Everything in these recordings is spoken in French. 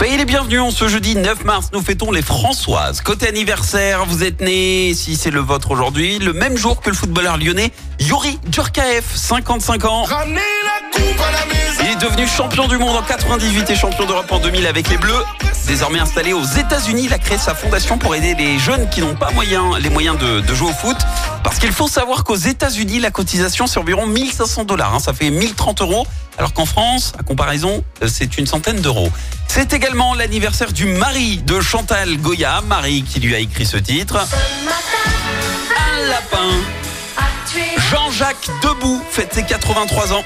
Soyez les bienvenus, en ce jeudi 9 mars, nous fêtons les Françoises. Côté anniversaire, vous êtes né, si c'est le vôtre aujourd'hui, le même jour que le footballeur lyonnais Yuri Djurkaev, 55 ans. Il est devenu champion du monde en 98 et champion d'Europe en 2000 avec les Bleus. Désormais installé aux États-Unis, il a créé sa fondation pour aider les jeunes qui n'ont pas moyen, les moyens de, de jouer au foot. Parce qu'il faut savoir qu'aux États-Unis, la cotisation c'est environ 1500 dollars. hein. ça fait 1030 euros. Alors qu'en France, à comparaison, euh, c'est une centaine d'euros. C'est également l'anniversaire du mari de Chantal Goya, Marie qui lui a écrit ce titre. Un lapin. Jean-Jacques Debout fête ses 83 ans.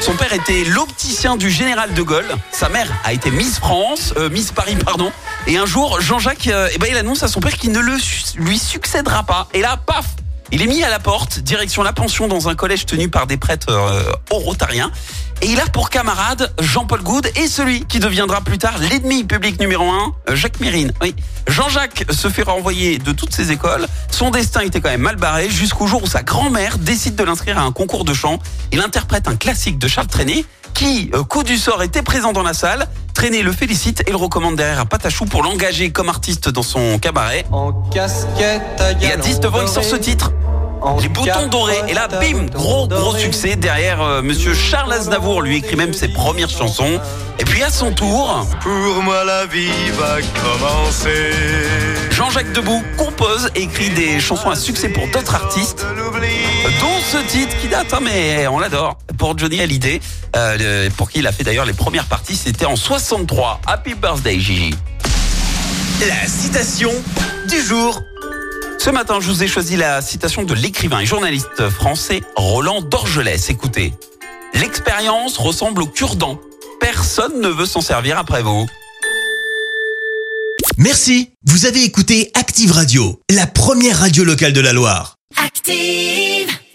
Son père était l'opticien du général de Gaulle. Sa mère a été Miss France, euh, Miss Paris, pardon. Et un jour, Jean-Jacques, euh, eh ben, il annonce à son père qu'il ne le lui succédera pas. Et là, paf il est mis à la porte, direction la pension dans un collège tenu par des prêtres euh, orotariens. Et il a pour camarade Jean-Paul Goud et celui qui deviendra plus tard l'ennemi public numéro un, euh, Jacques Mérine. Oui. Jean-Jacques se fait renvoyer de toutes ses écoles. Son destin était quand même mal barré jusqu'au jour où sa grand-mère décide de l'inscrire à un concours de chant. Il interprète un classique de Charles Trenet qui, euh, coup du sort, était présent dans la salle. Trenet le félicite et le recommande derrière à Patachou pour l'engager comme artiste dans son cabaret. En casquette à Et à 19 ans, il sort ce titre. Les boutons dorés. Et là, bim, gros, gros succès. Derrière, euh, monsieur Charles Aznavour lui écrit même ses premières chansons. Et puis à son tour, Pour moi la vie va commencer. Jean-Jacques Debout compose et écrit des chansons à succès pour d'autres artistes. Dont ce titre qui date, hein, mais on l'adore, pour Johnny Hallyday, euh, pour qui il a fait d'ailleurs les premières parties, c'était en 63. Happy birthday Gigi. La citation du jour. Ce matin, je vous ai choisi la citation de l'écrivain et journaliste français Roland Dorgelès. Écoutez, l'expérience ressemble au cure-dent. Personne ne veut s'en servir après vous. Merci, vous avez écouté Active Radio, la première radio locale de la Loire. Active.